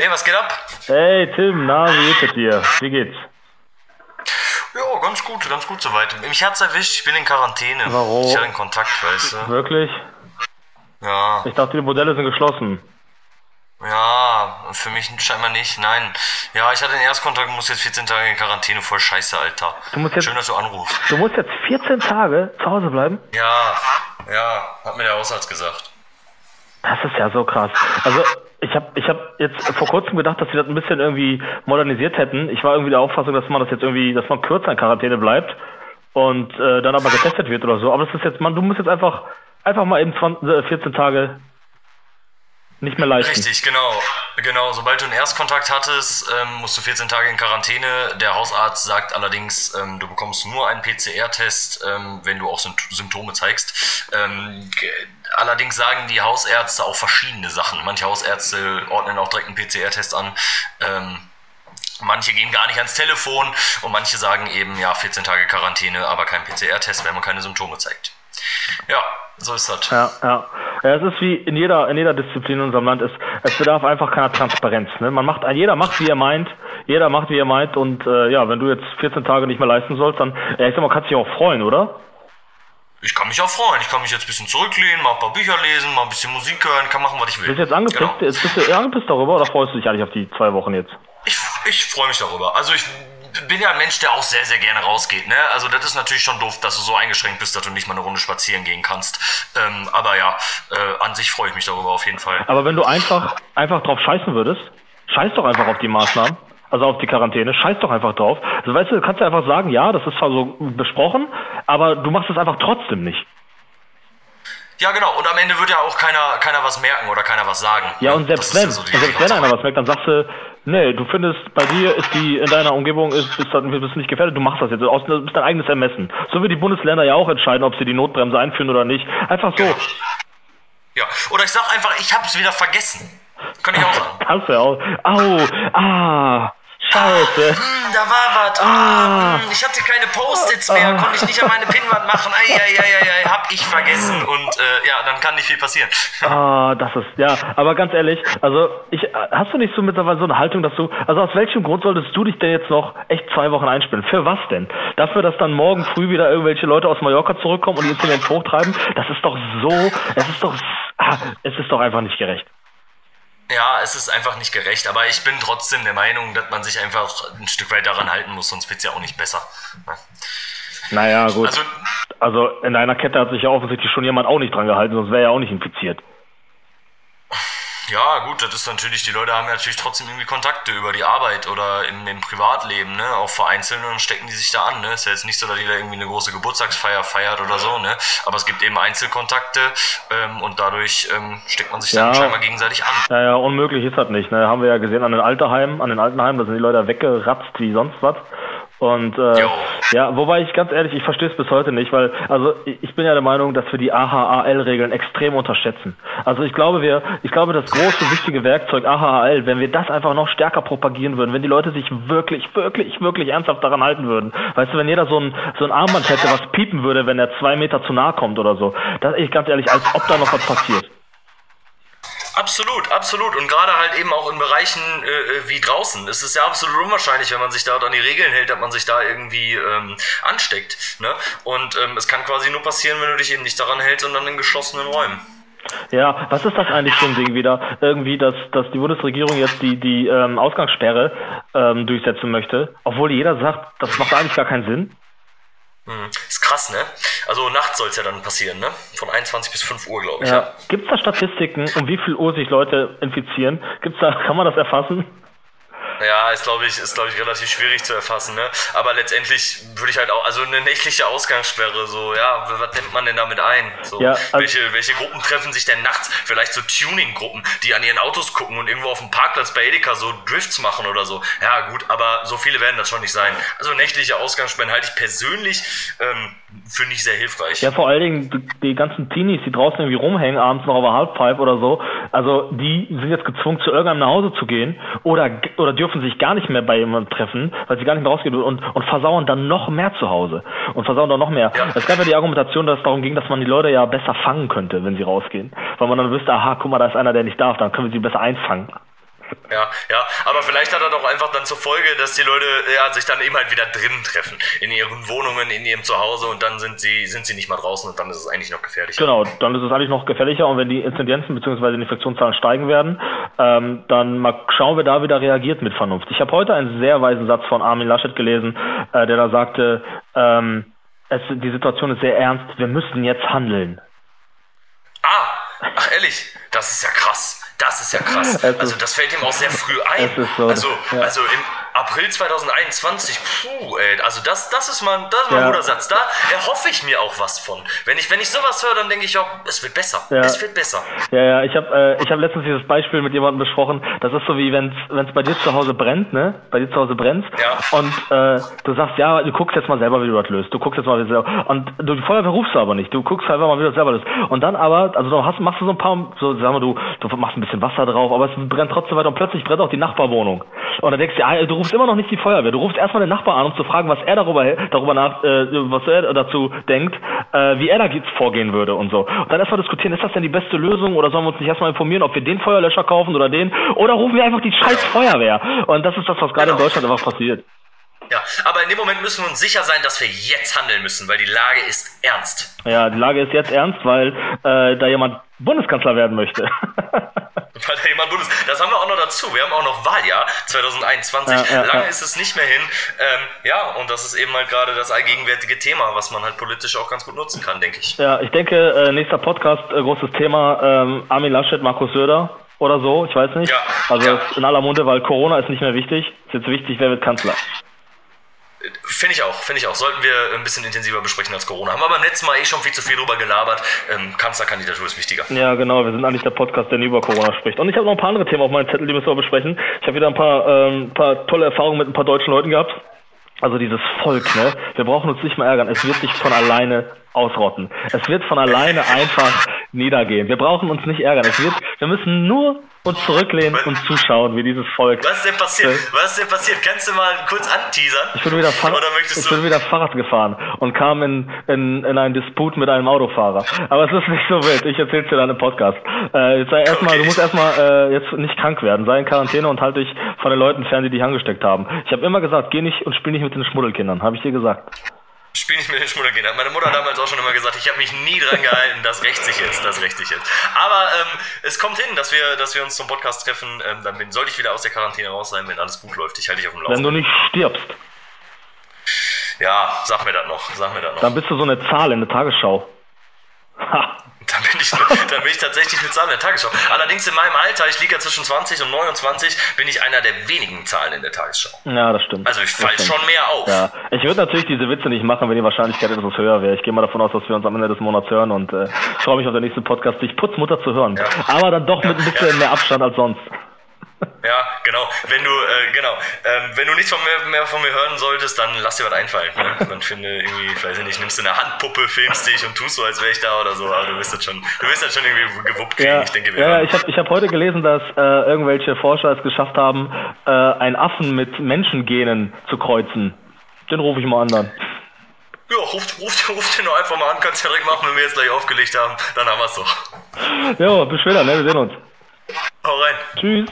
Hey, was geht ab? Hey Tim, na, wie geht's dir? Wie geht's? Ja, ganz gut, ganz gut soweit. Mich hat's erwischt, ich bin in Quarantäne. Warum? Ich hatte einen Kontakt, weißt du. Wirklich? Ja, Ich dachte, die Modelle sind geschlossen. ja, für mich scheinbar nicht, nein. Ja, ich hatte den Erstkontakt und muss jetzt 14 Tage in Quarantäne, voll scheiße, Alter. Du musst jetzt- Schön, dass du anrufst. Du musst jetzt 14 Tage zu Hause bleiben? Ja, ja, hat mir der Hausarzt gesagt. Das ist ja so krass. Also ich habe ich hab jetzt vor kurzem gedacht, dass sie das ein bisschen irgendwie modernisiert hätten. Ich war irgendwie der Auffassung, dass man das jetzt irgendwie, dass man kürzer in Quarantäne bleibt und äh, dann aber getestet wird oder so. Aber das ist jetzt, man, du musst jetzt einfach einfach mal eben 20, äh, 14 Tage nicht mehr leisten. Richtig, genau. Genau, sobald du einen Erstkontakt hattest, ähm, musst du 14 Tage in Quarantäne. Der Hausarzt sagt allerdings, ähm, du bekommst nur einen PCR-Test, ähm, wenn du auch Sympt- Symptome zeigst. Ähm, allerdings sagen die Hausärzte auch verschiedene Sachen. Manche Hausärzte ordnen auch direkt einen PCR-Test an. Ähm, Manche gehen gar nicht ans Telefon und manche sagen eben, ja, 14 Tage Quarantäne, aber kein PCR-Test, wenn man keine Symptome zeigt. Ja, so ist das. Ja, ja. ja. Es ist wie in jeder, in jeder Disziplin in unserem Land. Es, es bedarf einfach keiner Transparenz. Ne? Man macht, jeder macht, wie er meint. Jeder macht, wie er meint. Und äh, ja, wenn du jetzt 14 Tage nicht mehr leisten sollst, dann, ja, ich sag mal, kannst du dich auch freuen, oder? Ich kann mich auch freuen. Ich kann mich jetzt ein bisschen zurücklehnen, mal ein paar Bücher lesen, mal ein bisschen Musik hören, kann machen, was ich will. Bist du jetzt angepisst? Genau. Jetzt bist du angepisst darüber oder freust du dich eigentlich auf die zwei Wochen jetzt? Ich, ich freue mich darüber. Also ich bin ja ein Mensch, der auch sehr, sehr gerne rausgeht. Ne? Also das ist natürlich schon doof, dass du so eingeschränkt bist, dass du nicht mal eine Runde spazieren gehen kannst. Ähm, aber ja, äh, an sich freue ich mich darüber auf jeden Fall. Aber wenn du einfach, einfach drauf scheißen würdest, scheiß doch einfach auf die Maßnahmen. Also auf die Quarantäne, scheiß doch einfach drauf. Also weißt du, du kannst ja einfach sagen, ja, das ist zwar so besprochen, aber du machst es einfach trotzdem nicht. Ja, genau. Und am Ende wird ja auch keiner, keiner was merken oder keiner was sagen. Ja, und selbst wenn, ja so selbst wenn einer was merkt, dann sagst du, nee, du findest, bei dir ist die, in deiner Umgebung ist, bist, du- bist nicht gefährdet, du machst das jetzt, aus, das ist dein eigenes Ermessen. So wie die Bundesländer ja auch entscheiden, ob sie die Notbremse einführen oder nicht. Einfach so. Ja. Oder ich sag einfach, ich hab's wieder vergessen. Kann ich auch sagen. Kannst du ja auch. Au, ah, scheiße. Hm, da war was. Ah, hm, ich hatte keine Post-its mehr, konnte ich nicht an meine Pinnwand machen. Eieieiei, hab ich vergessen. Und äh, ja, dann kann nicht viel passieren. Ah, das ist, ja, aber ganz ehrlich, also ich, hast du nicht so mittlerweile so eine Haltung, dass du, also aus welchem Grund solltest du dich denn jetzt noch echt zwei Wochen einspielen? Für was denn? Dafür, dass dann morgen früh wieder irgendwelche Leute aus Mallorca zurückkommen und die Inzidenz hochtreiben? Das ist doch so, es ist doch, ah, es ist doch einfach nicht gerecht. Ja, es ist einfach nicht gerecht, aber ich bin trotzdem der Meinung, dass man sich einfach ein Stück weit daran halten muss, sonst wird's ja auch nicht besser. Ne? Naja, gut. Also, Also in deiner Kette hat sich ja offensichtlich schon jemand auch nicht dran gehalten, sonst wäre er ja auch nicht infiziert. ja, gut, das ist natürlich, die Leute haben ja natürlich trotzdem irgendwie Kontakte über die Arbeit oder im, im Privatleben, ne, auch vereinzelt und dann stecken die sich da an, ne. Ist ja jetzt nicht so, dass jeder irgendwie eine große Geburtstagsfeier feiert oder so, ne. Aber es gibt eben Einzelkontakte ähm, und dadurch ähm, steckt man sich dann Ja. scheinbar gegenseitig an. Ja, ja, unmöglich ist das nicht. Ne? Haben wir ja gesehen an den Alterheimen, an den Altenheimen, da sind die Leute weggeratzt wie sonst was. Und äh, ja, wobei ich ganz ehrlich, ich verstehe es bis heute nicht, weil also ich ich bin ja der Meinung, dass wir die AHAL-Regeln extrem unterschätzen. Also ich glaube, wir, ich glaube, das große wichtige Werkzeug AHAL, wenn wir das einfach noch stärker propagieren würden, wenn die Leute sich wirklich, wirklich, wirklich ernsthaft daran halten würden, weißt du, wenn jeder so ein so ein Armband hätte, was piepen würde, wenn er zwei Meter zu nahe kommt oder so, das ich ganz ehrlich, als ob da noch was passiert. Absolut, absolut. Und gerade halt eben auch in Bereichen äh, wie draußen. Es ist ja absolut unwahrscheinlich, wenn man sich da an die Regeln hält, dass man sich da irgendwie ähm, ansteckt. Ne? Und ähm, es kann quasi nur passieren, wenn du dich eben nicht daran hältst dann in geschlossenen Räumen. Ja, was ist das eigentlich für ein Ding wieder? Irgendwie, dass, dass die Bundesregierung jetzt die, die ähm, Ausgangssperre ähm, durchsetzen möchte, obwohl jeder sagt, das macht eigentlich gar keinen Sinn. Hm. Ist krass, ne? Also nachts soll es ja dann passieren, ne? Von 21 bis 5 Uhr, glaube ich. Ja. Gibt es da Statistiken, um wie viel Uhr sich Leute infizieren? Gibt's da, kann man das erfassen? Ja, ist glaube ich, ist glaube ich relativ schwierig zu erfassen, ne? Aber letztendlich würde ich halt auch, also eine nächtliche Ausgangssperre, so, ja, was nimmt man denn damit ein? So, Ja, also- welche, welche Gruppen treffen sich denn nachts? Vielleicht so Tuning-Gruppen, die an ihren Autos gucken und irgendwo auf dem Parkplatz bei Edeka so Drifts machen oder so. Ja, gut, aber so viele werden das schon nicht sein. Also nächtliche Ausgangssperren halte ich persönlich ähm, für nicht sehr hilfreich. Ja, vor allen Dingen die, ganzen Teenies, die draußen irgendwie rumhängen, abends noch auf der Halfpipe oder so, also die sind jetzt gezwungen, zu irgendeinem nach Hause zu gehen oder, oder dürfen sich gar nicht mehr bei jemandem treffen, weil sie gar nicht mehr rausgehen und, und versauern dann noch mehr zu Hause und versauern dann noch mehr. Ja. Es gab ja die Argumentation, dass es darum ging, dass man die Leute ja besser fangen könnte, wenn sie rausgehen. Weil man dann wüsste, aha, guck mal, da ist einer, der nicht darf, dann können wir sie besser einfangen. Ja, ja, aber vielleicht hat er doch einfach dann zur Folge, dass die Leute ja, sich dann eben halt wieder drinnen treffen, in ihren Wohnungen, in ihrem Zuhause und dann sind sie, sind sie nicht mal draußen und dann ist es eigentlich noch gefährlicher. Genau, dann ist es eigentlich noch gefährlicher und wenn die Inzidenzen bzw. die Infektionszahlen steigen werden, ähm, dann mal schauen, wer da wieder reagiert mit Vernunft. Ich habe heute einen sehr weisen Satz von Armin Laschet gelesen, äh, der da sagte, ähm, es, die Situation ist sehr ernst, wir müssen jetzt handeln. Ah, ach ehrlich, das ist ja krass. Das ist ja krass. also das fällt ihm auch sehr früh ein. So, also, ja. also im April 2021, puh, ey, also das, das ist mal, das ist mal ja. ein guter Satz. Da erhoffe ich mir auch was von. Wenn ich, wenn ich sowas höre, dann denke ich auch, es wird besser. Ja. Es wird besser. Ja, ja, ich habe äh, ich hab letztens dieses Beispiel mit jemandem besprochen. Das ist so wie wenn es bei dir zu Hause brennt, ne? Bei dir zu Hause brennt. Ja. Und äh, du sagst, ja, du guckst jetzt mal selber, wie du das löst. Du guckst jetzt mal, wie du selber. Und du, die Feuerwehr rufst du aber nicht. Du guckst einfach mal, wie du das selber löst. Und dann aber, also du hast, machst du so ein paar, so sagen wir, du, du machst ein bisschen Wasser drauf, aber es brennt trotzdem weiter und plötzlich brennt auch die Nachbarwohnung. Und dann denkst du, ja, du rufst immer noch nicht die Feuerwehr. Du rufst erstmal den Nachbar an, um zu fragen, was er darüber, darüber nach, äh, was er dazu denkt, äh, wie er da vorgehen würde und so. Und dann erstmal diskutieren, ist das denn die beste Lösung oder sollen wir uns nicht erstmal informieren, ob wir den Feuerlöscher kaufen oder den? Oder rufen wir einfach die scheiß Feuerwehr? Und das ist das, was gerade genau. in Deutschland einfach passiert. Ja, aber in dem Moment müssen wir uns sicher sein, dass wir jetzt handeln müssen, weil die Lage ist ernst. Ja, die Lage ist jetzt ernst, weil äh, da jemand Bundeskanzler werden möchte. Weil da jemand Bundes. Das haben wir auch noch dazu. Wir haben auch noch Wahljahr 2021. Ja, ja, Lange ja. ist es nicht mehr hin. Ähm, ja, und das ist eben halt gerade das allgegenwärtige Thema, was man halt politisch auch ganz gut nutzen kann, denke ich. Ja, ich denke, äh, nächster Podcast, äh, großes Thema, ähm, Armin Laschet, Markus Söder oder so, ich weiß nicht. Ja, also in aller Munde, weil Corona ist nicht mehr wichtig. Ist jetzt wichtig, wer wird Kanzler. Finde ich auch, finde ich auch. Sollten wir ein bisschen intensiver besprechen als Corona. Haben wir beim letzten Mal eh schon viel zu viel drüber gelabert. Ähm, Kanzlerkandidatur ist wichtiger. Ja, genau. Wir sind eigentlich der Podcast, der nie über Corona spricht. Und ich habe noch ein paar andere Themen auf meinem Zettel, die müssen wir besprechen. Ich habe wieder ein paar, ähm, paar tolle Erfahrungen mit ein paar deutschen Leuten gehabt. Also dieses Volk, ne? Wir brauchen uns nicht mehr ärgern. Es wird sich von alleine ausrotten. Es wird von alleine einfach niedergehen. Wir brauchen uns nicht ärgern. Wird, wir müssen nur uns zurücklehnen und zuschauen, wie dieses Volk. Was ist denn passiert? Was ist denn passiert? Kannst du mal kurz anteasern? Ich bin wieder, Fahrrad, ich bin wieder Fahrrad gefahren und kam in, in, in einen Disput mit einem Autofahrer. Aber es ist nicht so wild. Ich erzähl's dir dann im Podcast. Äh, jetzt sei erstmal, okay. du musst erstmal äh, jetzt nicht krank werden. Sei in Quarantäne und halt dich von den Leuten fern, die dich angesteckt haben. Ich habe immer gesagt, geh nicht und spiel nicht mit den Schmuddelkindern. Habe ich dir gesagt. Spiel nicht mit den Schmuddelkindern. Meine Mutter hat damals auch schon immer gesagt, ich habe mich nie dran gehalten, das rächt sich jetzt, das rächt sich jetzt. Aber ähm, es kommt hin, dass wir, dass wir uns zum Podcast treffen. Ähm, dann bin, sollte ich wieder aus der Quarantäne raus sein, wenn alles gut läuft. Ich halte dich auf dem Laufenden. Wenn du nicht stirbst. Ja, sag mir das noch, sag mir das noch. Dann bist du so eine Zahl in der Tagesschau. Ha. Dann bin, ich, dann bin ich tatsächlich eine Zahl in der Tagesschau. Allerdings in meinem Alter, ich liege ja zwischen 20 und 29, bin ich einer der wenigen Zahlen in der Tagesschau. Ja, das stimmt. Also ich falle schon mehr auf. Ja. Ich würde natürlich diese Witze nicht machen, wenn die Wahrscheinlichkeit etwas höher wäre. Ich gehe mal davon aus, dass wir uns am Ende des Monats hören und äh, freue mich auf den nächsten Podcast, dich Putzmutter zu hören. Ja. Aber dann doch mit ein bisschen mehr Abstand als sonst. Ja, genau. Wenn du, äh, genau, ähm, wenn du nichts von mir, mehr von mir hören solltest, dann lass dir was einfallen. Ne? Dann finde irgendwie, ich weiß nicht, nimmst du eine Handpuppe, filmst dich und tust so, als wäre ich da oder so, aber du wirst das schon, du wirst das schon irgendwie gewuppt kriegen. Ja, ich denke, wir ja, ich habe ich hab heute gelesen, dass äh, irgendwelche Forscher es geschafft haben, äh, einen Affen mit Menschengenen zu kreuzen. Den rufe ich mal an dann. Ja, ruft, ruft, ruft den einfach mal an, kannst ja direkt machen, wenn wir jetzt gleich aufgelegt haben, dann haben wir es doch. Jo, bis später, ne? Wir sehen uns. Hau rein. Tschüss.